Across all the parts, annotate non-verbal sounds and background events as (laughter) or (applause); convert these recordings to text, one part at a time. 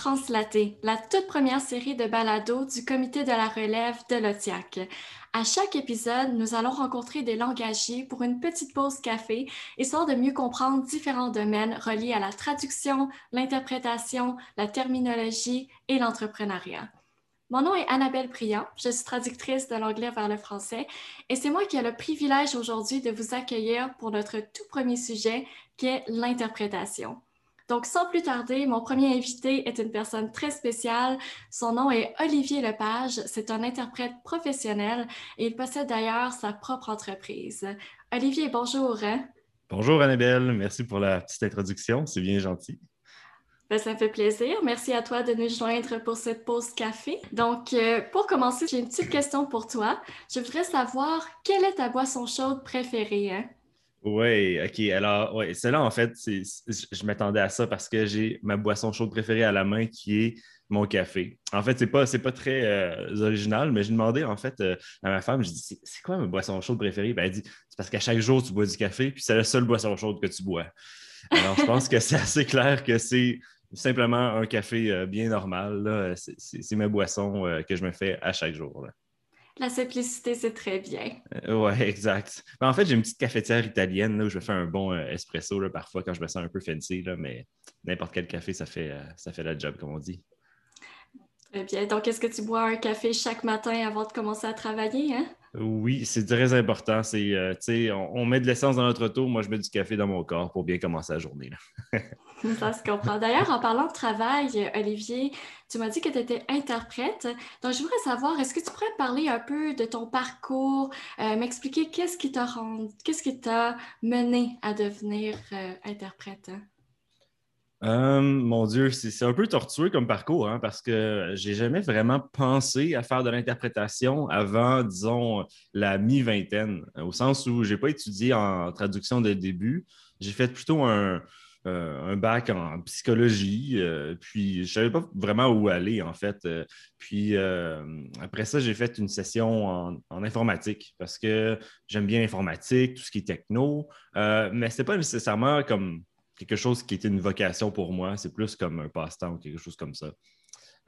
Translaté, la toute première série de balados du comité de la relève de l'OTIAC. À chaque épisode, nous allons rencontrer des langagiers pour une petite pause café, histoire de mieux comprendre différents domaines reliés à la traduction, l'interprétation, la terminologie et l'entrepreneuriat. Mon nom est Annabelle Priant, je suis traductrice de l'anglais vers le français et c'est moi qui ai le privilège aujourd'hui de vous accueillir pour notre tout premier sujet qui est l'interprétation. Donc, sans plus tarder, mon premier invité est une personne très spéciale. Son nom est Olivier Lepage. C'est un interprète professionnel et il possède d'ailleurs sa propre entreprise. Olivier, bonjour. Bonjour Annabelle, merci pour la petite introduction, c'est bien gentil. Ben, ça me fait plaisir. Merci à toi de nous joindre pour cette pause café. Donc, euh, pour commencer, j'ai une petite question pour toi. Je voudrais savoir quelle est ta boisson chaude préférée? Hein? Oui, OK. Alors, ouais, celle-là, en fait, je m'attendais à ça parce que j'ai ma boisson chaude préférée à la main qui est mon café. En fait, c'est pas, pas très euh, original, mais j'ai demandé en fait euh, à ma femme, je dis c'est quoi ma boisson chaude préférée? Ben, elle dit c'est parce qu'à chaque jour, tu bois du café, puis c'est la seule boisson chaude que tu bois. Alors, je pense que c'est assez clair que c'est simplement un café euh, bien normal. C'est ma boisson que je me fais à chaque jour. La simplicité, c'est très bien. Euh, oui, (laughs) exact. Ben, en fait, j'ai une petite cafetière italienne où je fais un bon euh, espresso parfois quand je me sens un peu fancy, mais n'importe quel café, ça fait, euh, ça fait la job, comme on dit. Très bien. Donc, est-ce que tu bois un café chaque matin avant de commencer à travailler? Hein? Oui, c'est très important. C'est, euh, on, on, met de l'essence dans notre auto, moi je mets du café dans mon corps pour bien commencer la journée. (laughs) Ça se comprend. D'ailleurs, en parlant de travail, Olivier, tu m'as dit que tu étais interprète. Donc, je voudrais savoir, est-ce que tu pourrais parler un peu de ton parcours, euh, m'expliquer qu'est-ce qui t'a qu'est-ce qui t'a mené à devenir euh, interprète? Hein? Euh, mon Dieu, c'est un peu tortueux comme parcours hein, parce que j'ai jamais vraiment pensé à faire de l'interprétation avant, disons, la mi-vingtaine, au sens où je n'ai pas étudié en traduction dès le début. J'ai fait plutôt un, euh, bac en psychologie, euh, puis je ne savais pas vraiment où aller en fait. puis après ça, j'ai fait une session en, informatique parce que j'aime bien l'informatique, tout ce qui est techno, mais ce n'était pas nécessairement comme quelque chose qui était une vocation pour moi. C'est plus comme un passe-temps ou quelque chose comme ça.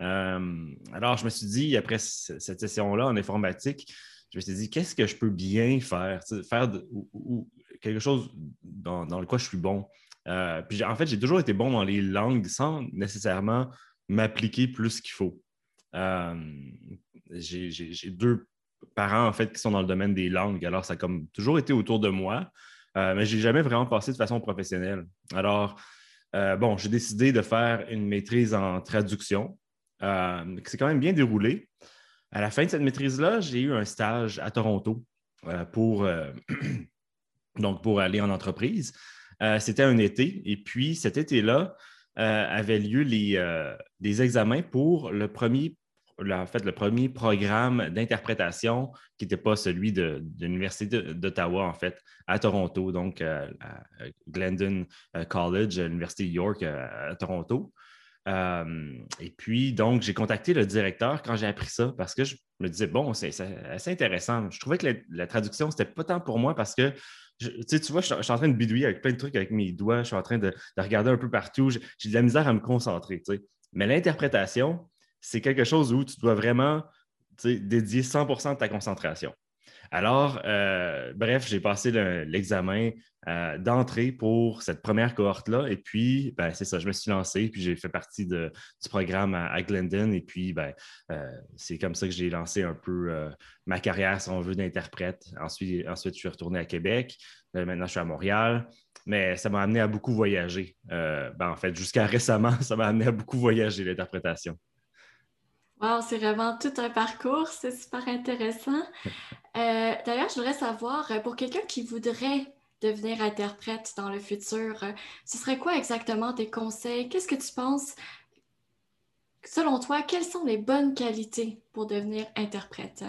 Euh, alors, je me suis dit, après cette session-là en informatique, je me suis dit, qu'est-ce que je peux bien faire? Faire quelque chose dans, dans, lequel je suis bon. Euh, puis en fait, j'ai toujours été bon dans les langues sans nécessairement m'appliquer plus qu'il faut. Euh, j'ai deux parents en fait qui sont dans le domaine des langues, alors ça a comme toujours été autour de moi. Euh, mais je n'ai jamais vraiment passé de façon professionnelle. Alors, bon, j'ai décidé de faire une maîtrise en traduction. Euh, c'est quand même bien déroulé. À la fin de cette maîtrise-là, j'ai eu un stage à Toronto pour, (clears throat) donc pour aller en entreprise. C'était un été. Et puis, cet été-là, avaient lieu les, les examens pour le premier en fait, programme d'interprétation qui n'était pas celui de, l'Université d'Ottawa, en fait, à Toronto, donc euh, Glendon euh, College, l'Université York euh, à, Toronto. Et puis, donc, j'ai contacté le directeur quand j'ai appris ça parce que je me disais, bon, c'est assez intéressant. Je trouvais que la, traduction, ce n'était pas tant pour moi parce que tu vois, je, suis en train de bidouiller avec plein de trucs avec mes doigts, je suis en train de, regarder un peu partout, j'ai de la misère à me concentrer. Mais l'interprétation, c'est quelque chose où tu dois vraiment dédier 100% de ta concentration. Alors, euh, bref, j'ai passé l'examen euh, d'entrée pour cette première cohorte-là. Et puis, ben, c'est ça, je me suis lancé, puis j'ai fait partie du programme à, Glendon. Et puis, ben, euh, c'est comme ça que j'ai lancé un peu ma carrière, si on veut, d'interprète. Ensuite, ensuite, je suis retourné à Québec. maintenant, je suis à Montréal. Mais ça m'a amené à beaucoup voyager. Ben, en fait, jusqu'à (laughs) récemment, ça m'a amené à beaucoup voyager, l'interprétation. Wow, c'est vraiment tout un parcours, c'est super intéressant. Euh, d'ailleurs, je voudrais savoir, euh, pour quelqu'un qui voudrait devenir interprète dans le futur, euh, ce serait quoi exactement tes conseils? Qu'est-ce que tu penses? Selon toi, quelles sont les bonnes qualités pour devenir interprète?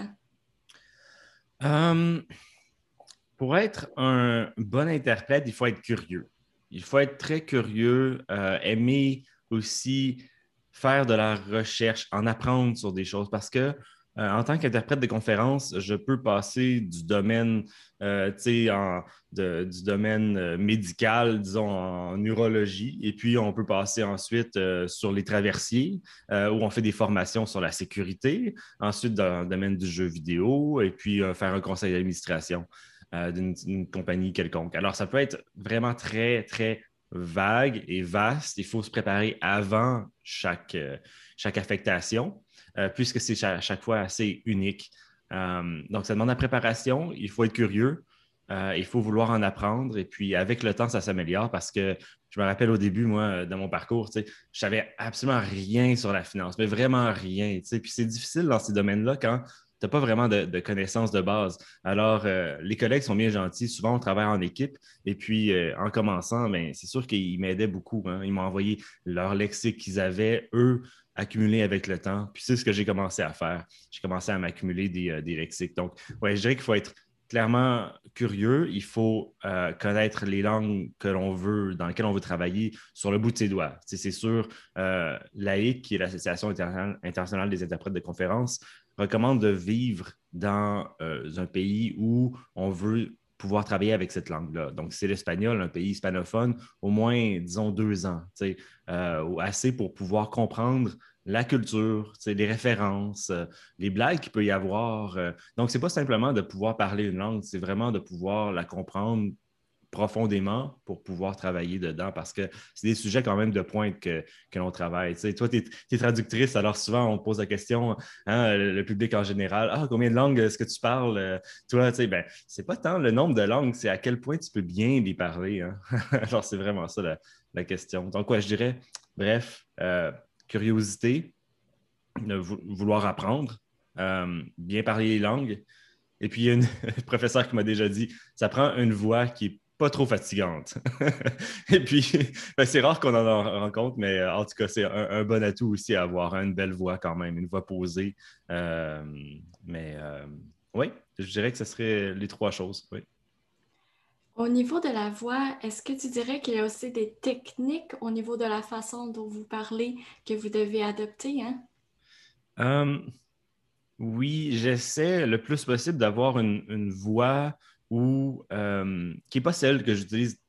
pour être un bon interprète, il faut être curieux. Il faut être très curieux, aimer aussi faire de la recherche, en apprendre sur des choses parce que euh, en tant qu'interprète de conférence, je peux passer du domaine, euh, du domaine euh, médical, disons, en neurologie, et puis on peut passer ensuite sur les traversiers, où on fait des formations sur la sécurité, ensuite dans le domaine du jeu vidéo, et puis faire un conseil d'administration d'une compagnie quelconque. Alors, ça peut être vraiment très, très vague et vaste. Il faut se préparer avant chaque affectation. Euh, puisque c'est à chaque fois assez unique. Euh, donc, ça demande la préparation, il faut être curieux, euh, il faut vouloir en apprendre, et puis avec le temps, ça s'améliore parce que je me rappelle au début, moi, de mon parcours, je savais absolument rien sur la finance, mais vraiment rien. Puis c'est difficile dans ces domaines-là quand tu n'as pas vraiment de, connaissances de base. Alors, les collègues sont bien gentils. Souvent, on travaille en équipe. Et puis, en commençant, ben, c'est sûr qu'ils m'aidaient beaucoup. Hein. Ils m'ont envoyé leur lexique qu'ils avaient, eux, accumuler avec le temps. Puis c'est ce que j'ai commencé à faire. J'ai commencé à m'accumuler des, euh, lexiques. Donc, ouais, je dirais qu'il faut être clairement curieux. Il faut euh, connaître les langues que l'on veut, dans lesquelles on veut travailler sur le bout de ses doigts. c'est sûr, euh, l'AIC, qui est l'Association internationale des interprètes de conférences, recommande de vivre dans un pays où on veut pouvoir travailler avec cette langue-là. Donc, c'est l'espagnol, un pays hispanophone, au moins, disons, deux ans, euh, assez pour pouvoir comprendre la culture, les références, euh, les blagues qu'il peut y avoir. Euh. donc, ce n'est pas simplement de pouvoir parler une langue, c'est vraiment de pouvoir la comprendre profondément pour pouvoir travailler dedans parce que c'est des sujets quand même de pointe que, que l'on travaille. toi, tu es, traductrice, alors souvent on pose la question, hein, le, public en général, ah, combien de langues est-ce que tu parles? Euh, toi, tu sais, ben, c'est pas tant le nombre de langues, c'est à quel point tu peux bien les parler. Hein. (laughs) alors, c'est vraiment ça la, question. Donc, quoi, je dirais, bref, euh, curiosité, vouloir apprendre, euh, bien parler les langues. Et puis, il y a une (laughs) professeur qui m'a déjà dit, ça prend une voix qui est pas trop fatigante. (laughs) Et puis, ben, c'est rare qu'on en rencontre, mais euh, en tout cas, c'est un, bon atout aussi à avoir hein, une belle voix quand même, une voix posée. Euh, mais euh, oui, je dirais que ce serait les trois choses. Oui. Au niveau de la voix, est-ce que tu dirais qu'il y a aussi des techniques au niveau de la façon dont vous parlez que vous devez adopter? Hein? oui, j'essaie le plus possible d'avoir une, une voix ou euh, qui n'est pas celle que j'utilise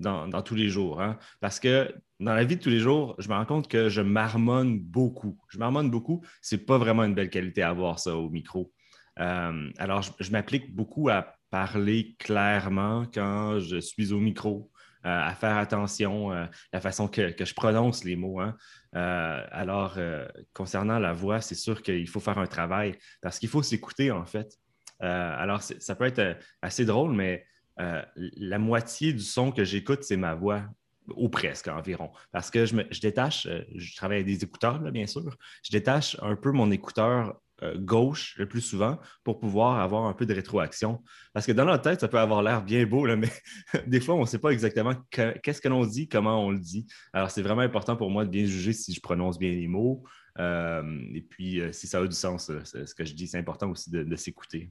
dans, tous les jours. Hein. Parce que dans la vie de tous les jours, je me rends compte que je marmonne beaucoup. Je marmonne beaucoup. Ce n'est pas vraiment une belle qualité à avoir ça au micro. Euh, alors, je, m'applique beaucoup à parler clairement quand je suis au micro, euh, à faire attention à la façon que, je prononce les mots. Hein. alors, concernant la voix, c'est sûr qu'il faut faire un travail parce qu'il faut s'écouter, en fait. Euh, alors, ça peut être euh, assez drôle, mais euh, la moitié du son que j'écoute, c'est ma voix ou presque environ. Parce que je, détache, je travaille avec des écouteurs, bien sûr, je détache un peu mon écouteur gauche le plus souvent pour pouvoir avoir un peu de rétroaction. Parce que dans notre tête, ça peut avoir l'air bien beau, (laughs) mais des fois, on ne sait pas exactement qu'est-ce que l'on dit, comment on le dit. Alors, c'est vraiment important pour moi de bien juger si je prononce bien les mots, et puis, euh, si ça a du sens, euh, ce que je dis, c'est important aussi de, s'écouter.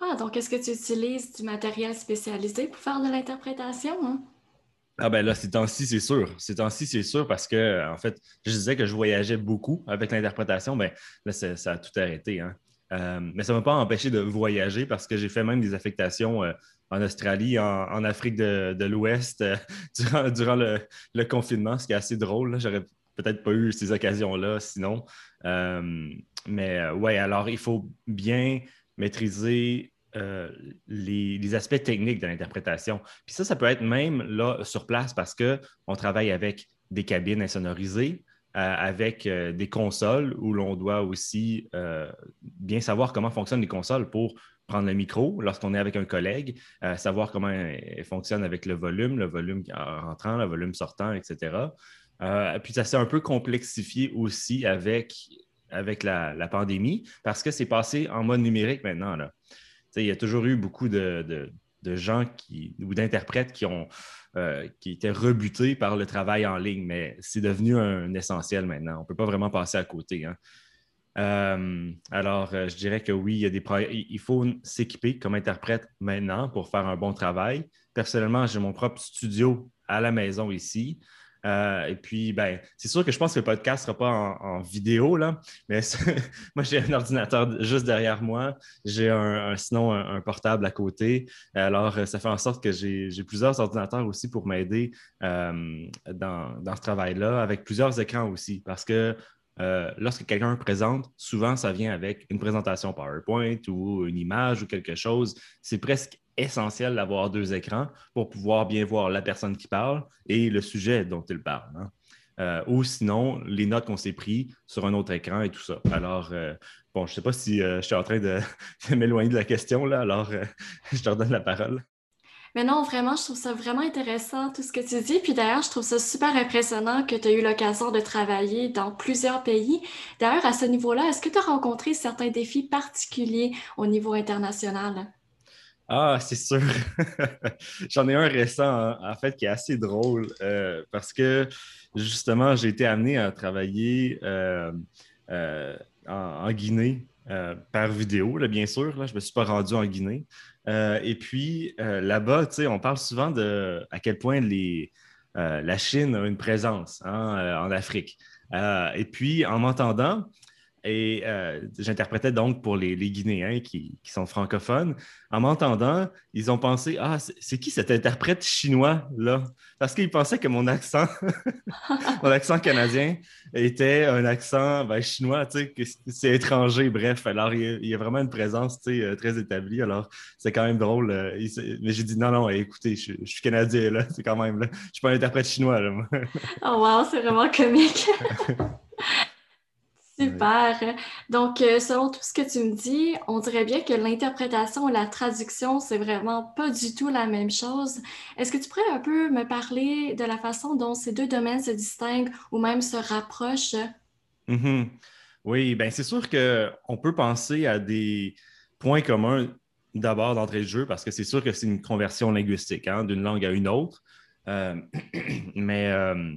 Ah, donc est-ce que tu utilises du matériel spécialisé pour faire de l'interprétation? Hein? Ah ben là, ces temps-ci, c'est sûr. Ces temps-ci, c'est sûr parce que, en fait, je disais que je voyageais beaucoup avec l'interprétation, mais là, ça, a tout arrêté. Hein. mais ça ne m'a pas empêché de voyager parce que j'ai fait même des affectations en Australie, en, Afrique de, l'Ouest (laughs) durant, le, confinement, ce qui est assez drôle. J'aurais peut-être pas eu ces occasions-là sinon. Euh, mais euh, ouais, alors il faut bien maîtriser euh, les, aspects techniques de l'interprétation. Puis ça, ça peut être même là sur place parce qu'on travaille avec des cabines insonorisées, avec des consoles où l'on doit aussi bien savoir comment fonctionnent les consoles pour prendre le micro lorsqu'on est avec un collègue, savoir comment elles fonctionnent avec le volume, le volume rentrant, le volume sortant, etc. Euh, puis ça s'est un peu complexifié aussi avec, avec la, pandémie parce que c'est passé en mode numérique maintenant. Il y a toujours eu beaucoup de, gens qui, ou d'interprètes qui, euh, qui étaient rebutés par le travail en ligne, mais c'est devenu un essentiel maintenant. On ne peut pas vraiment passer à côté. Hein. alors, je dirais que oui, il, y a des il faut s'équiper comme interprète maintenant pour faire un bon travail. Personnellement, j'ai mon propre studio à la maison ici. Euh, et puis, ben, c'est sûr que je pense que le podcast ne sera pas en, vidéo, là, mais (laughs) moi, j'ai un ordinateur juste derrière moi. J'ai un, sinon un, portable à côté. Alors, ça fait en sorte que j'ai plusieurs ordinateurs aussi pour m'aider euh, dans, ce travail-là, avec plusieurs écrans aussi, parce que lorsque quelqu'un présente, souvent, ça vient avec une présentation PowerPoint ou une image ou quelque chose. C'est presque essentiel d'avoir deux écrans pour pouvoir bien voir la personne qui parle et le sujet dont il parle. Hein. Euh, ou sinon, les notes qu'on s'est prises sur un autre écran et tout ça. Alors, euh, bon, je ne sais pas si euh, je suis en train de, (laughs) m'éloigner de la question, là, alors (laughs) je te redonne la parole. Mais non, vraiment, je trouve ça vraiment intéressant tout ce que tu dis. Puis d'ailleurs, je trouve ça super impressionnant que tu as eu l'occasion de travailler dans plusieurs pays. D'ailleurs, à ce niveau-là, est-ce que tu as rencontré certains défis particuliers au niveau international? Ah, c'est sûr. (laughs) J'en ai un récent, en fait, qui est assez drôle euh, parce que justement, j'ai été amené à travailler euh, euh, en, Guinée par vidéo, bien sûr. Là, je ne me suis pas rendu en Guinée. et puis, là-bas, on parle souvent de à quel point les, la Chine a une présence hein, en Afrique. et puis, en m'entendant, et euh, j'interprétais donc pour les, Guinéens qui, sont francophones. En m'entendant, ils ont pensé Ah, c'est qui cet interprète chinois-là Parce qu'ils pensaient que mon accent, (laughs) mon accent canadien, était un accent ben, chinois, tu sais, que c'est étranger, bref. Alors, il y, a, vraiment une présence tu sais, euh, très établie. Alors, c'est quand même drôle. Euh, mais j'ai dit Non, non, écoutez, je, suis canadien, là. C'est quand même, là. Je suis pas un interprète chinois, là. oh, wow, c'est vraiment comique. (laughs) Super. Donc, euh, selon tout ce que tu me dis, on dirait bien que l'interprétation et la traduction, c'est vraiment pas du tout la même chose. Est-ce que tu pourrais un peu me parler de la façon dont ces deux domaines se distinguent ou même se rapprochent? Mm-hmm. Oui, bien, c'est sûr qu'on peut penser à des points communs d'abord d'entrée de jeu parce que c'est sûr que c'est une conversion linguistique hein, d'une langue à une autre. Euh, (clears throat) mais euh,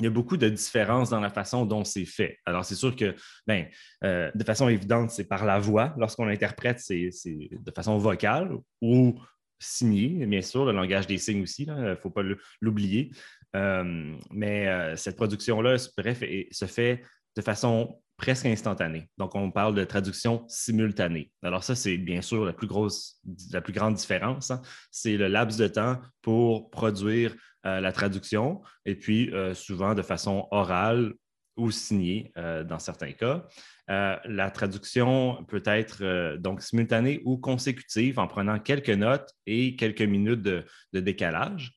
il y a beaucoup de différences dans la façon dont c'est fait. Alors, c'est sûr que, ben, euh, de façon évidente, c'est par la voix. Lorsqu'on interprète, c'est de façon vocale ou signée, bien sûr, le langage des signes aussi, il ne faut pas l'oublier. Euh, mais euh, cette production-là, bref, se fait de façon presque instantanée. Donc, on parle de traduction simultanée. Alors, ça, c'est bien sûr la plus grosse, la plus grande différence. Hein. C'est le laps de temps pour produire euh, la traduction, et puis euh, souvent de façon orale ou signée euh, dans certains cas. la traduction peut être donc simultanée ou consécutive en prenant quelques notes et quelques minutes de, décalage.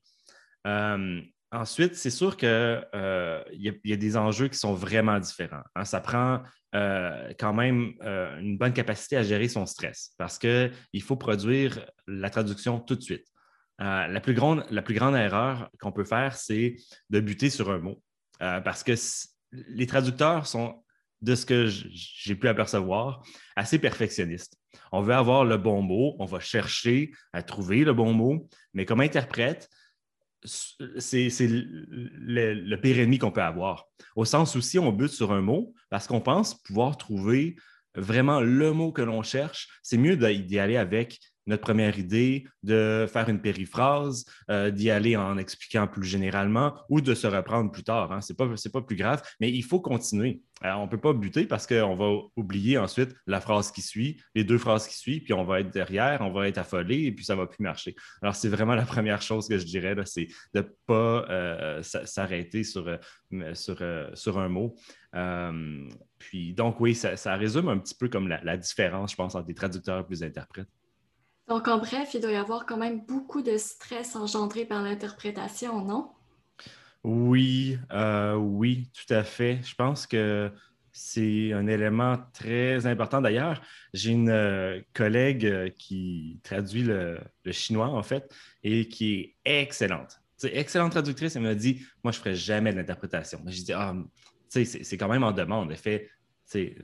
Ensuite, c'est sûr qu'il y, a des enjeux qui sont vraiment différents. Hein. Ça prend quand même une bonne capacité à gérer son stress parce qu'il faut produire la traduction tout de suite. Euh, la, plus grande, erreur qu'on peut faire, c'est de buter sur un mot. Euh, parce que les traducteurs sont, de ce que j'ai pu apercevoir, assez perfectionnistes. On veut avoir le bon mot, on va chercher à trouver le bon mot, mais comme interprète, c'est le, le, pire ennemi qu'on peut avoir. Au sens où si on bute sur un mot, parce qu'on pense pouvoir trouver vraiment le mot que l'on cherche, c'est mieux d'y aller avec notre première idée, de faire une périphrase, euh, d'y aller en expliquant plus généralement ou de se reprendre plus tard. Hein. Ce n'est pas, plus grave, mais il faut continuer. on ne peut pas buter parce qu'on va oublier ensuite la phrase qui suit, les deux phrases qui suivent, puis on va être derrière, on va être affolé et puis ça ne va plus marcher. Alors, c'est vraiment la première chose que je dirais, c'est de ne pas euh, s'arrêter sur, euh, sur, sur, un mot. puis, donc, oui, ça, résume un petit peu comme la différence, je pense, entre des traducteurs et des interprètes. Donc, en bref, il doit y avoir quand même beaucoup de stress engendré par l'interprétation, non? Oui, euh, oui, tout à fait. Je pense que c'est un élément très important. D'ailleurs, j'ai une euh, collègue euh, qui traduit le, chinois, en fait, et qui est excellente. C'est excellente traductrice. Elle m'a dit Moi, je ne ferai jamais d'interprétation. J'ai dit Ah, c'est quand même en demande. Elle fait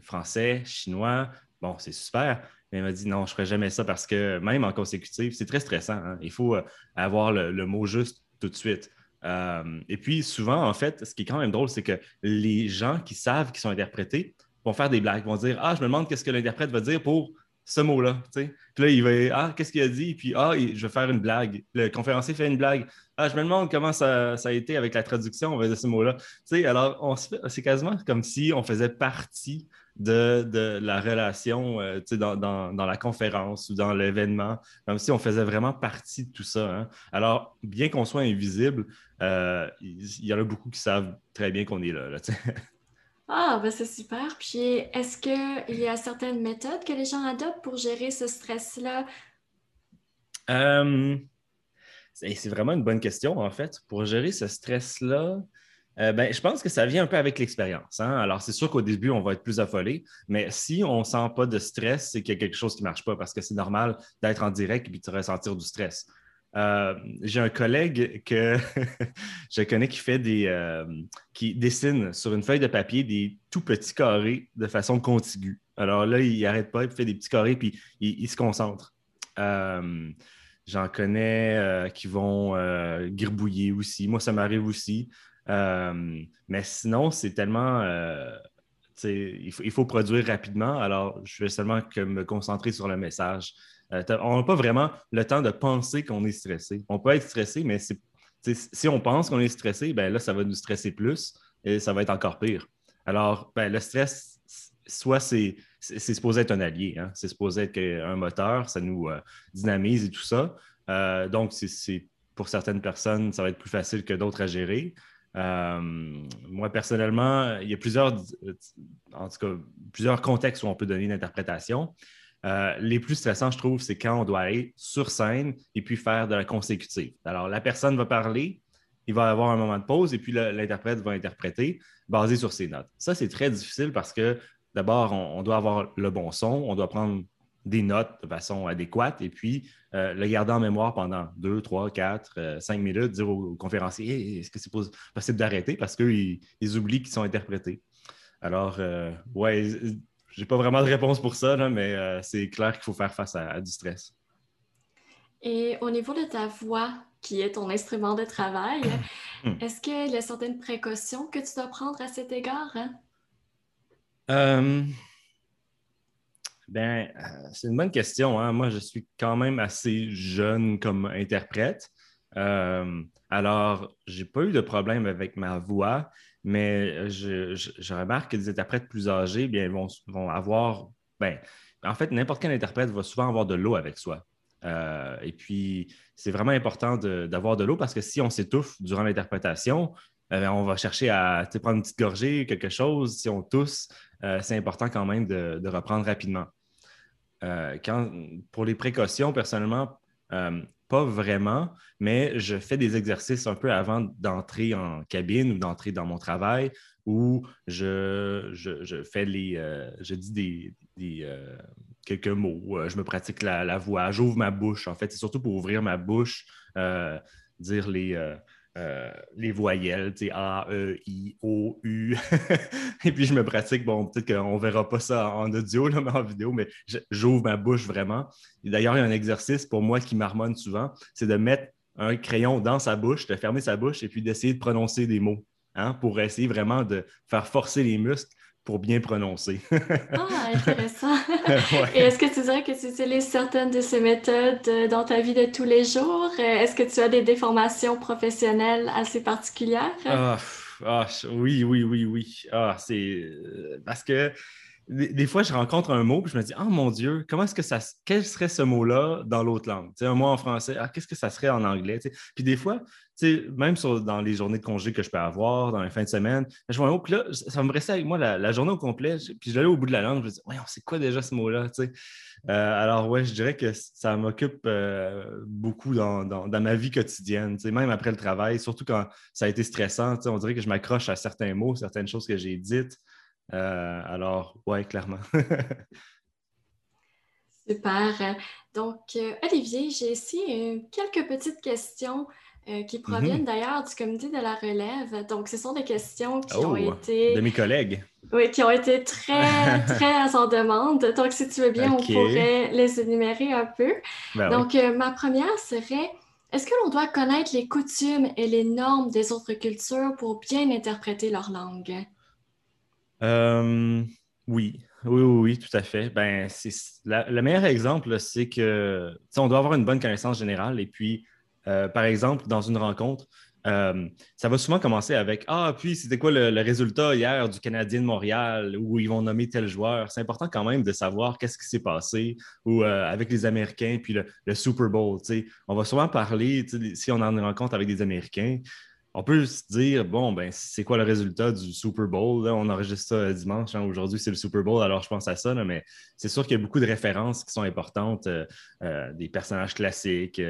français, chinois, bon, c'est super. Mais elle m'a dit non, je ne ferai jamais ça parce que même en consécutif, c'est très stressant. Hein. Il faut euh, avoir le, mot juste tout de suite. Euh, et puis souvent, en fait, ce qui est quand même drôle, c'est que les gens qui savent qu'ils sont interprétés vont faire des blagues, vont dire Ah, je me demande qu'est-ce que l'interprète va dire pour ce mot-là. Puis là, il va Ah, qu'est-ce qu'il a dit? Puis Ah, je vais faire une blague. Le conférencier fait une blague. Ah, je me demande comment ça, a été avec la traduction de ce mot-là. Alors, c'est quasiment comme si on faisait partie de, la relation euh, dans, la conférence ou dans l'événement, comme si on faisait vraiment partie de tout ça. Hein. Alors, bien qu'on soit invisible, euh, il y, en a beaucoup qui savent très bien qu'on est là. (laughs) ah, ben c'est super. Puis, est-ce qu'il y a certaines méthodes que les gens adoptent pour gérer ce stress-là? Euh, c'est vraiment une bonne question, en fait. Pour gérer ce stress-là, euh, ben, je pense que ça vient un peu avec l'expérience. Hein. Alors, c'est sûr qu'au début, on va être plus affolé, mais si on ne sent pas de stress, c'est qu'il y a quelque chose qui ne marche pas parce que c'est normal d'être en direct et de ressentir du stress. Euh, j'ai un collègue que (laughs) je connais qui fait des euh, qui dessine sur une feuille de papier des tout petits carrés de façon contiguë. Alors là, il n'arrête pas, il fait des petits carrés puis il, se concentre. J'en connais qui vont girbouiller aussi. Moi, ça m'arrive aussi. Euh, mais sinon, c'est tellement. Euh, il faut, il, faut, produire rapidement. Alors, je vais seulement que me concentrer sur le message. Euh, on n'a pas vraiment le temps de penser qu'on est stressé. On peut être stressé, mais si on pense qu'on est stressé, ben là, ça va nous stresser plus et ça va être encore pire. Alors, ben, le stress, soit c'est supposé être un allié, hein. c'est supposé être un moteur, ça nous dynamise et tout ça. donc, c'est pour certaines personnes, ça va être plus facile que d'autres à gérer. Euh, moi, personnellement, il y a plusieurs, en tout cas, plusieurs contextes où on peut donner une interprétation. Euh, les plus stressants, je trouve, c'est quand on doit aller sur scène et puis faire de la consécutive. Alors, la personne va parler, il va avoir un moment de pause et puis l'interprète va interpréter basé sur ses notes. Ça, c'est très difficile parce que d'abord, on, doit avoir le bon son, on doit prendre des notes de façon adéquate et puis euh, le garder en mémoire pendant deux, trois, quatre, euh, cinq minutes, dire aux, conférenciers est-ce que c'est possible d'arrêter parce qu'ils ils oublient qu'ils sont interprétés. Alors, euh, ouais, j'ai pas vraiment de réponse pour ça, mais c'est clair qu'il faut faire face à, du stress. Et au niveau de ta voix, qui est ton instrument de travail, hmm. est-ce qu'il y a certaines précautions que tu dois prendre à cet égard? Hein? Ben, euh, c'est une bonne question. Hein. Moi, je suis quand même assez jeune comme interprète. Euh, alors, je n'ai pas eu de problème avec ma voix, mais je, remarque que des interprètes plus âgés bien, vont, vont avoir. Ben, en fait, n'importe quel interprète va souvent avoir de l'eau avec soi. Euh, et puis, c'est vraiment important d'avoir de, l'eau parce que si on s'étouffe durant l'interprétation, on va chercher à prendre une petite gorgée, quelque chose. Si on tousse, c'est important quand même de reprendre rapidement. Euh, pour les précautions, personnellement, euh, pas vraiment, mais je fais des exercices un peu avant d'entrer en cabine ou d'entrer dans mon travail où je, fais les. Euh, je dis des, quelques mots, je me pratique la voix, j'ouvre ma bouche. En fait, c'est surtout pour ouvrir ma bouche, dire les euh, les voyelles, A, E, I, O, U. (laughs) et puis je me pratique, bon, peut-être qu'on ne verra pas ça en audio, mais en vidéo, mais j'ouvre ma bouche vraiment. D'ailleurs, il y a un exercice pour moi qui marmonne souvent, c'est de mettre un crayon dans sa bouche, de fermer sa bouche et puis d'essayer de prononcer des mots hein, pour essayer vraiment de faire forcer les muscles pour bien prononcer. (laughs) ah, intéressant. (laughs) Et est-ce que tu dirais que tu utilises certaines de ces méthodes euh, dans ta vie de tous les jours? Euh, est-ce que tu as des déformations professionnelles assez particulières? Ah, ah oui, oui, oui, oui. Ah, c'est euh, parce que des, fois, je rencontre un mot et je me dis, oh mon Dieu, comment est-ce que ça, quel serait ce mot-là dans l'autre langue? un mot en français, ah, qu'est-ce que ça serait en anglais? Puis des fois, même dans les journées de congé que je peux avoir, dans les fins de semaine, je vois un mot, puis là, ça me restait avec moi la, journée au complet, puis j'allais au bout de la langue, je me dis, ouais, on sait quoi déjà ce mot-là? Euh, alors, ouais, je dirais que ça m'occupe euh, beaucoup dans, ma vie quotidienne, même après le travail, surtout quand ça a été stressant, on dirait que je m'accroche à certains mots, certaines choses que j'ai dites. Euh, alors, ouais, clairement. (laughs) Super. Donc, euh, Olivier, j'ai ici euh, quelques petites questions qui proviennent mhm. d'ailleurs du comité de la relève. Donc, ce sont des questions qui ont oh, été... De mes collègues. Oui, qui ont été très, (laughs) très en demande. Donc, si tu veux bien, on pourrait les énumérer un peu. Ben Donc, ma première serait, est-ce que l'on doit connaître les coutumes et les normes des autres cultures pour bien interpréter leur langue? Euh, Oui, oui, oui, tout à fait. Ben, c'est le meilleur exemple, c'est que on doit avoir une bonne connaissance générale. Et puis, euh, par exemple, dans une rencontre, euh, ça va souvent commencer avec Ah, puis c'était quoi le, résultat hier du Canadien de Montréal où ils vont nommer tel joueur. C'est important quand même de savoir qu'est-ce qui s'est passé ou avec les Américains, puis le, Super Bowl. On va souvent parler, si on en rencontre avec des Américains, on peut se dire, bon, ben, c'est quoi le résultat du Super Bowl? On enregistre ça euh, dimanche. Hein. Aujourd'hui, c'est le Super Bowl, alors je pense à ça. mais c'est sûr qu'il y a beaucoup de références qui sont importantes, euh, euh, des personnages classiques,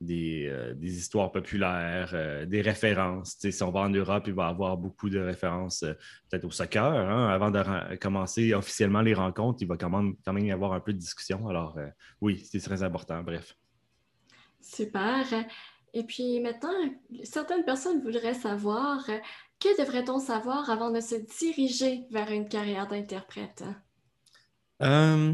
des, histoires populaires, des références. si on va en Europe, il va y avoir beaucoup de références peut-être au soccer. Hein. Avant de commencer officiellement les rencontres, il va quand même, quand même y avoir un peu de discussion. Alors, oui, c'est très important. Bref. Super. Et puis maintenant, certaines personnes voudraient savoir euh, que devrait-on savoir avant de se diriger vers une carrière d'interprète? Euh,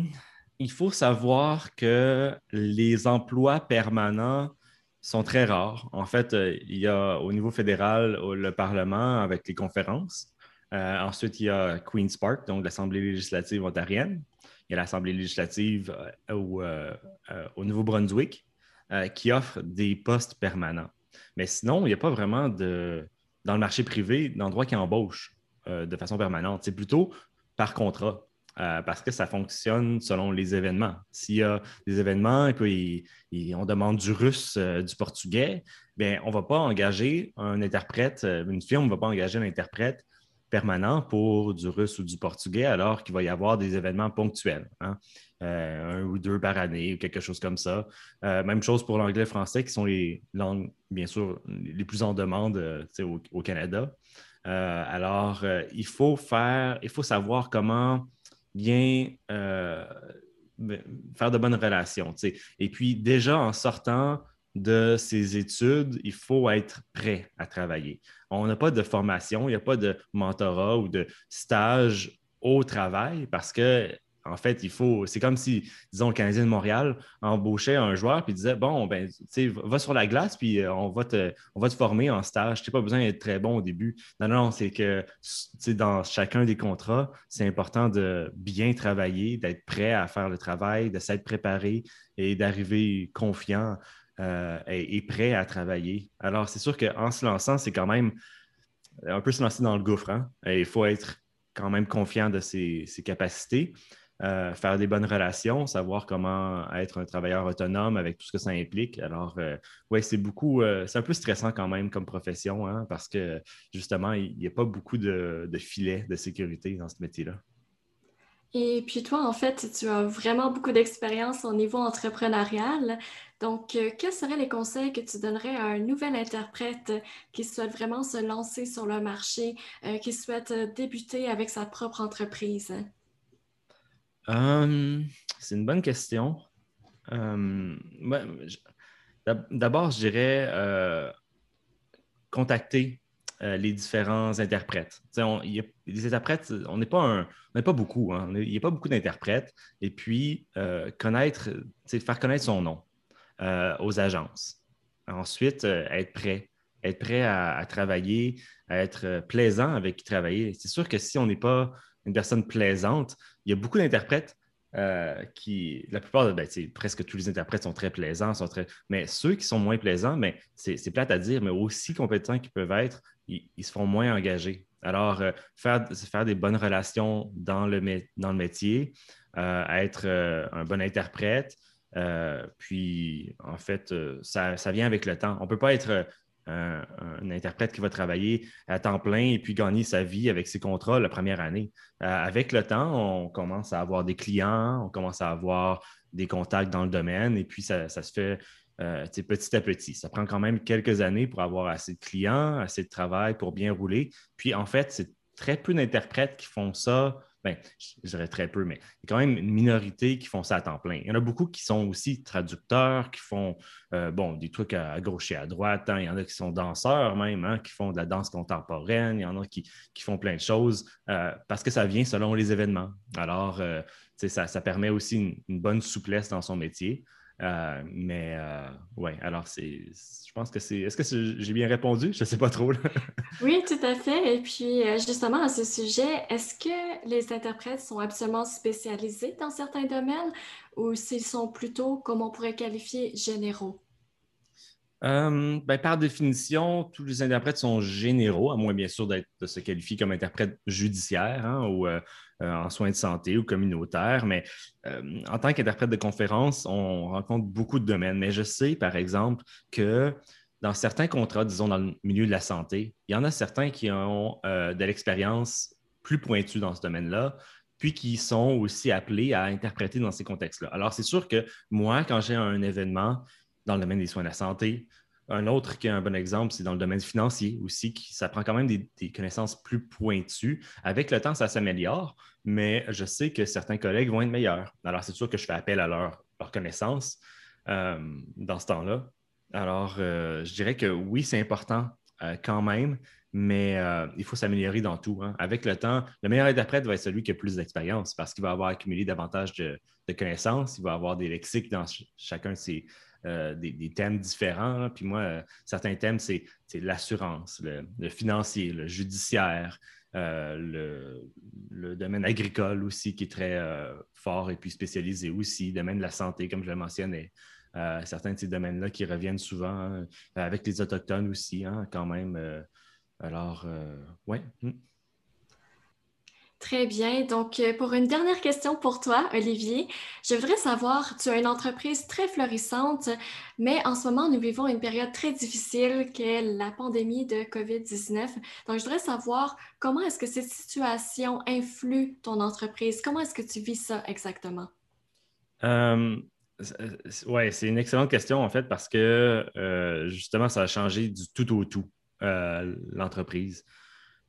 il faut savoir que les emplois permanents sont très rares. En fait, euh, il y a au niveau fédéral le Parlement avec les conférences. ensuite, il y a Queen's Park, donc l'Assemblée législative ontarienne. Il y a l'Assemblée législative au Nouveau-Brunswick. Euh, qui offrent des postes permanents. Mais sinon, il n'y a pas vraiment dans le marché privé d'endroits qui embauchent euh, de façon permanente. C'est plutôt par contrat. Euh, parce que ça fonctionne selon les événements. S'il y a des événements et puis on demande du russe, du portugais, bien, on ne va pas engager un interprète, une firme ne va pas engager un interprète permanent pour du russe ou du portugais, alors qu'il va y avoir des événements ponctuels. Hein. Euh, un ou deux par année ou quelque chose comme ça. Euh, même chose pour l'anglais français, qui sont les langues, bien sûr, les plus en demande euh, au, Canada. alors, il faut faire, il faut savoir comment bien faire de bonnes relations. Et puis, déjà en sortant de ces études, il faut être prêt à travailler. On n'a pas de formation, il n'y a pas de mentorat ou de stage au travail parce que en fait, il faut. C'est comme si, disons, le Canadien de Montréal embauchait un joueur puis disait Bon, ben, tu sais, va sur la glace puis euh, on va te, on va te former en stage. Tu n'as pas besoin d'être très bon au début. Non, non, c'est que dans chacun des contrats, c'est important de bien travailler, d'être prêt à faire le travail, de s'être préparé et d'arriver confiant euh, et, prêt à travailler. Alors, c'est sûr qu'en se lançant, c'est quand même un peu se lancer dans le gouffre. Hein. il faut être quand même confiant de ses capacités. Euh, faire des bonnes relations, savoir comment être un travailleur autonome avec tout ce que ça implique. Alors, euh, oui, c'est beaucoup, euh, c'est un peu stressant quand même comme profession, hein, parce que justement, il n'y a pas beaucoup de, filets de sécurité dans ce métier-là. Et puis toi, en fait, tu as vraiment beaucoup d'expérience au niveau entrepreneurial. Donc, quels seraient les conseils que tu donnerais à un nouvel interprète qui souhaite vraiment se lancer sur le marché, qui souhaite débuter avec sa propre entreprise? Hum, c'est une bonne question. Hum, d'abord, je dirais euh, contacter euh, les différents interprètes. les interprètes, on n'est pas, pas beaucoup. Hein. il n'y a pas beaucoup d'interprètes. Et puis, euh, connaître, faire connaître son nom aux agences. Ensuite, être prêt. Être prêt à, travailler, à être plaisant avec qui travailler. C'est sûr que si on n'est pas une personne plaisante. Il y a beaucoup d'interprètes euh, qui, la plupart, ben, presque tous les interprètes sont très plaisants, sont très, mais ceux qui sont moins plaisants, mais c'est plate à dire, mais aussi compétents qu'ils peuvent être, ils, se font moins engagés. Alors, euh, faire, faire des bonnes relations dans le, dans le métier, euh, être un bon interprète, puis en fait, ça, ça, vient avec le temps. On ne peut pas être un, interprète qui va travailler à temps plein et puis gagner sa vie avec ses contrats la première année. Euh, avec le temps, on commence à avoir des clients, on commence à avoir des contacts dans le domaine et puis ça, se fait euh, petit à petit. Ça prend quand même quelques années pour avoir assez de clients, assez de travail pour bien rouler. Puis en fait, c'est très peu d'interprètes qui font ça ben, je dirais très peu, mais il y a quand même une minorité qui font ça à temps plein. Il y en a beaucoup qui sont aussi traducteurs, qui font euh, bon, des trucs à, gauche et à droite. Hein. Il y en a qui sont danseurs même, hein, qui font de la danse contemporaine. Il y en a qui, font plein de choses euh, parce que ça vient selon les événements. Alors, euh, ça, ça, permet aussi une, bonne souplesse dans son métier. Euh, mais ouais, alors c'est, je pense que c'est. Est-ce que j'ai bien répondu? Je ne sais pas trop. (laughs) oui, tout à fait. Et puis, justement, à ce sujet, est-ce que les interprètes sont absolument spécialisés dans certains domaines ou s'ils sont plutôt, comme on pourrait qualifier, généraux? Euh, ben, par définition, tous les interprètes sont généraux, à moins bien sûr de se qualifier comme interprète judiciaire hein, ou euh, euh, en soins de santé ou communautaire. Mais en tant qu'interprète de conférence, on rencontre beaucoup de domaines. Mais je sais, par exemple, que dans certains contrats, disons dans le milieu de la santé, il y en a certains qui ont de l'expérience plus pointue dans ce domaine-là, puis qui sont aussi appelés à interpréter dans ces contextes-là. Alors, c'est sûr que moi, quand j'ai un événement, dans le domaine des soins de la santé. Un autre qui est un bon exemple, c'est dans le domaine financier aussi, qui, ça prend quand même des, connaissances plus pointues. Avec le temps, ça s'améliore, mais je sais que certains collègues vont être meilleurs. Alors, c'est sûr que je fais appel à leurs leur connaissances euh, dans ce temps-là. Alors, euh, je dirais que oui, c'est important euh, quand même, mais il faut s'améliorer dans tout. Hein. Avec le temps, le meilleur interprète va être celui qui a plus d'expérience parce qu'il va avoir accumulé davantage de, connaissances, il va avoir des lexiques dans chacun de ses, euh, des, thèmes différents. Puis moi, euh, certains thèmes, c'est l'assurance, le, financier, le judiciaire, euh, le, domaine agricole aussi, qui est très fort et puis spécialisé aussi, le domaine de la santé, comme je le mentionnais. certains de ces domaines-là qui reviennent souvent, avec les Autochtones aussi, hein, quand même. alors, oui. Très bien. Donc, euh, pour une dernière question pour toi, Olivier, je voudrais savoir, tu as une entreprise très florissante, mais en ce moment, nous vivons une période très difficile qu'est la pandémie de COVID-19. Donc, je voudrais savoir comment est-ce que cette situation influe ton entreprise? Comment est-ce que tu vis ça exactement? Euh, oui, c'est une excellente question en fait parce que euh, justement, ça a changé du tout au tout, l'entreprise.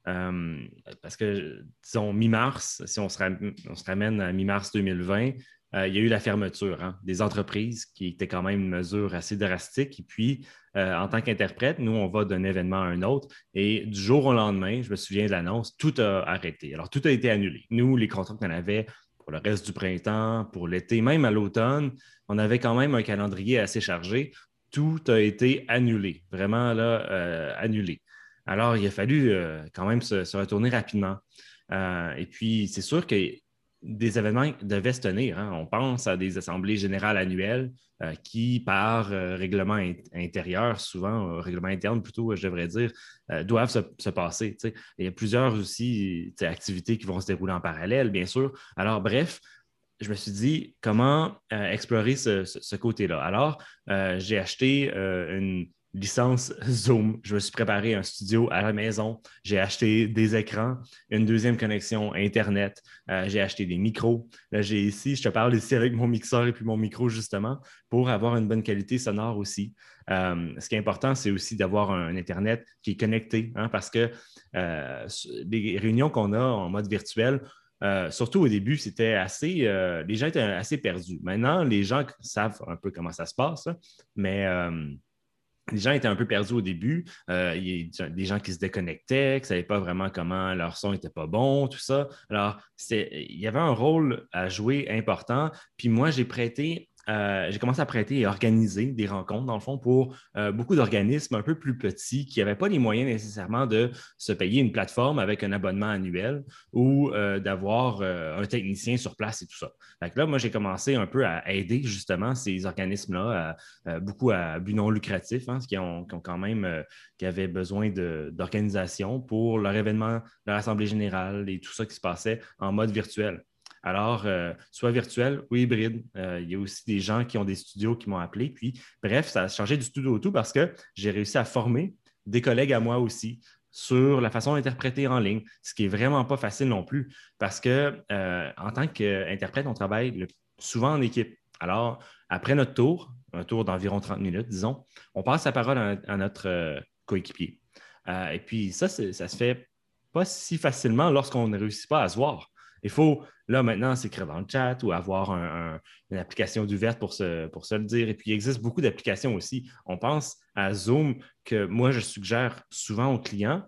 Euh, parce que, disons, mi-mars, si on se, ramène, à mi-mars 2020, euh, il y a eu la fermeture hein, des entreprises, qui était quand même une mesure assez drastique. Et puis, euh, en tant qu'interprète, nous, on va d'un événement à un autre. Et du jour au lendemain, je me souviens de l'annonce, tout a arrêté. Alors, tout a été annulé. Nous, les contrats qu'on avait pour le reste du printemps, pour l'été, même à l'automne, on avait quand même un calendrier assez chargé. Tout a été annulé, vraiment là, annulé. Alors, il a fallu euh, quand même se, retourner rapidement. Euh, et puis, c'est sûr que des événements devaient se tenir. Hein. On pense à des assemblées générales annuelles euh, qui, par règlement intérieur, souvent, règlement interne plutôt, je devrais dire, doivent se, passer. Il y a plusieurs aussi activités qui vont se dérouler en parallèle, bien sûr. Alors, bref, je me suis dit comment explorer ce côté-là? Alors, j'ai acheté une licence Zoom. Je me suis préparé un studio à la maison. J'ai acheté des écrans, une deuxième connexion Internet. Euh, j'ai acheté des micros. Là, j'ai ici, je te parle ici avec mon mixeur et puis mon micro, justement, pour avoir une bonne qualité sonore aussi. Euh, ce qui est important, c'est aussi d'avoir un, Internet qui est connecté, hein, parce que euh, les réunions qu'on a en mode virtuel, surtout au début, c'était assez. les gens étaient assez perdus. Maintenant, les gens savent un peu comment ça se passe, mais les gens étaient un peu perdus au début. Euh, il y a des gens qui se déconnectaient, qui ne savaient pas vraiment comment leur son n'était pas bon, tout ça. Alors, il y avait un rôle à jouer important. Puis moi, j'ai prêté euh, j'ai commencé à prêter et organiser des rencontres, dans le fond, pour euh, beaucoup d'organismes un peu plus petits qui n'avaient pas les moyens nécessairement de se payer une plateforme avec un abonnement annuel ou euh, d'avoir un technicien sur place et tout ça. Donc là, moi, j'ai commencé un peu à aider justement ces organismes-là, beaucoup à but non lucratif, hein, qui, ont, quand même, qui avaient besoin d'organisation pour leur événement, leur assemblée générale et tout ça qui se passait en mode virtuel. Alors, euh, soit virtuel ou hybride. Euh, il y a aussi des gens qui ont des studios qui m'ont appelé. Puis, bref, ça a changé du tout au tout parce que j'ai réussi à former des collègues à moi aussi sur la façon d'interpréter en ligne, ce qui n'est vraiment pas facile non plus parce que euh, en tant qu'interprète, on travaille souvent en équipe. Alors, après notre tour, un tour d'environ 30 minutes, disons, on passe la parole à, notre coéquipier. et puis, ça, ça se fait pas si facilement lorsqu'on ne réussit pas à se voir. Il faut, là, maintenant, s'écrire dans le chat ou avoir une application d'ouverte pour se, pour se le dire. Et puis, il existe beaucoup d'applications aussi. On pense à Zoom que moi, je suggère souvent aux clients.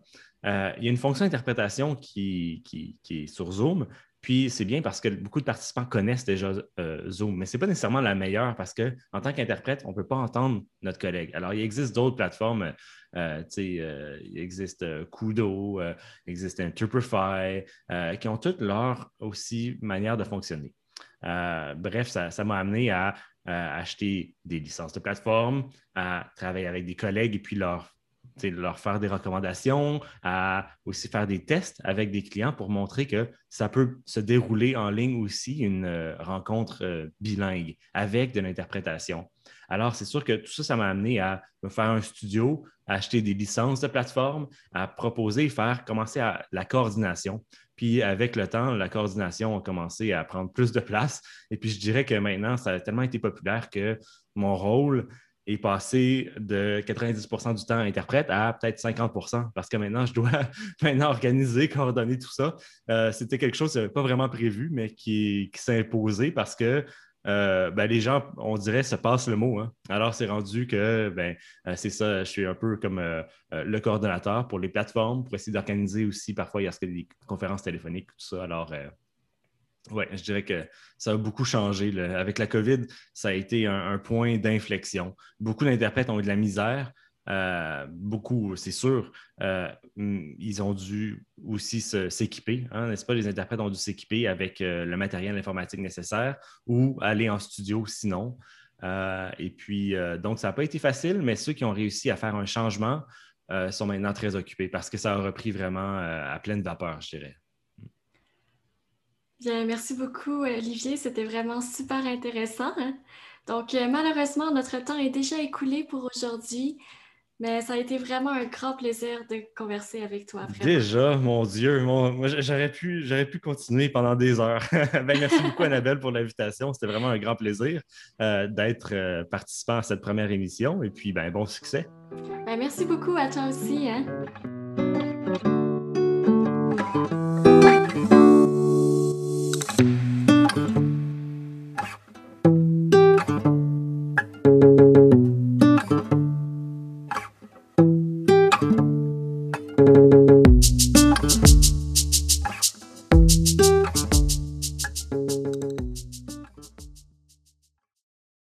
Euh, il y a une fonction d'interprétation qui, est sur Zoom. Puis c'est bien parce que beaucoup de participants connaissent déjà euh, Zoom, mais ce n'est pas nécessairement la meilleure parce qu'en tant qu'interprète, on ne peut pas entendre notre collègue. Alors, il existe d'autres plateformes. Euh, euh, il existe Kudo, il existe Interprefy, qui ont toutes leur aussi manière de fonctionner. bref, ça m'a amené à acheter des licences de plateforme, à travailler avec des collègues et puis leur leur faire des recommandations, à aussi faire des tests avec des clients pour montrer que ça peut se dérouler en ligne aussi, une euh, rencontre euh, bilingue avec de l'interprétation. Alors, c'est sûr que tout ça, ça m'a amené à me faire un studio, à acheter des licences de plateforme, à proposer, faire commencer à la coordination. Puis avec le temps, la coordination a commencé à prendre plus de place. Et puis je dirais que maintenant, ça a tellement été populaire que mon rôle, est passé de 90% du temps interprète à peut-être 50% parce que maintenant, je dois (laughs) maintenant organiser, coordonner tout ça. Euh, c'était quelque chose qui n'avait pas vraiment prévu, mais qui, s'est imposé parce que euh, ben, les gens, on dirait, se passent le mot. Hein. Alors, c'est rendu que ben, euh, c'est ça, je suis un peu comme le coordonnateur pour les plateformes, pour essayer d'organiser aussi. Parfois, il y a des conférences téléphoniques, tout ça. Alors, oui, je dirais que ça a beaucoup changé. Avec la COVID, ça a été un, point d'inflexion. Beaucoup d'interprètes ont eu de la misère. Euh, beaucoup, c'est sûr, euh, ils ont dû aussi s'équiper, hein, n'est-ce pas? Les interprètes ont dû s'équiper avec euh, le matériel informatique nécessaire ou aller en studio sinon. et puis, donc, ça n'a pas été facile, mais ceux qui ont réussi à faire un changement sont maintenant très occupés parce que ça a repris vraiment à pleine vapeur, je dirais. Bien, merci beaucoup, Olivier. C'était vraiment super intéressant. Hein. Donc, euh, malheureusement, notre temps est déjà écoulé pour aujourd'hui, mais ça a été vraiment un grand plaisir de converser avec toi. Déjà, mon Dieu, j'aurais pu, pu continuer pendant des heures. (laughs) ben, merci beaucoup, Annabelle, pour l'invitation. C'était vraiment un grand plaisir euh, d'être euh, participant à cette première émission et puis, ben, bon succès. Ben, merci beaucoup à toi aussi. Hein.